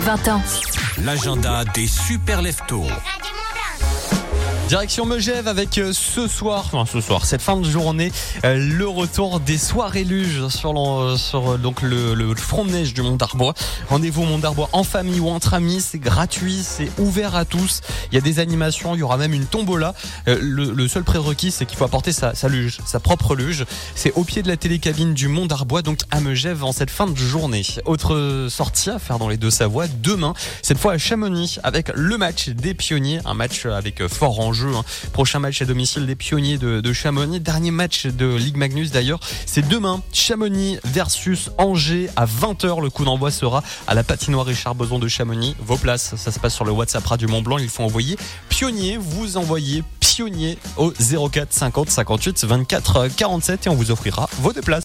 20 ans. L'agenda des super leftos. Direction Megève avec euh, ce soir, enfin ce soir, cette fin de journée, euh, le retour des soirées luges sur, l'en- sur euh, donc le, le front de neige du Mont d'Arbois. Rendez-vous au Mont d'Arbois en famille ou entre amis, c'est gratuit, c'est ouvert à tous. Il y a des animations, il y aura même une tombola. Le, le seul prérequis, c'est qu'il faut apporter sa, sa luge, sa propre luge. C'est au pied de la télécabine du Mont d'Arbois, donc à Megève en cette fin de journée. Autre sortie à faire dans les deux Savoies demain, cette fois à Chamonix avec le match des pionniers, un match avec fort hein. Prochain match à domicile des pionniers de, Chamonix. Dernier match de Ligue Magnus d'ailleurs, c'est demain. Chamonix versus Angers à 20h. Le coup d'envoi sera à la patinoire Richard Boson de Chamonix. Vos places, ça se passe sur le WhatsApp Radio Mont Blanc. Il faut envoyer pionnier. Vous envoyez pionnier au 04 50 58 24 47 et on vous offrira vos deux places.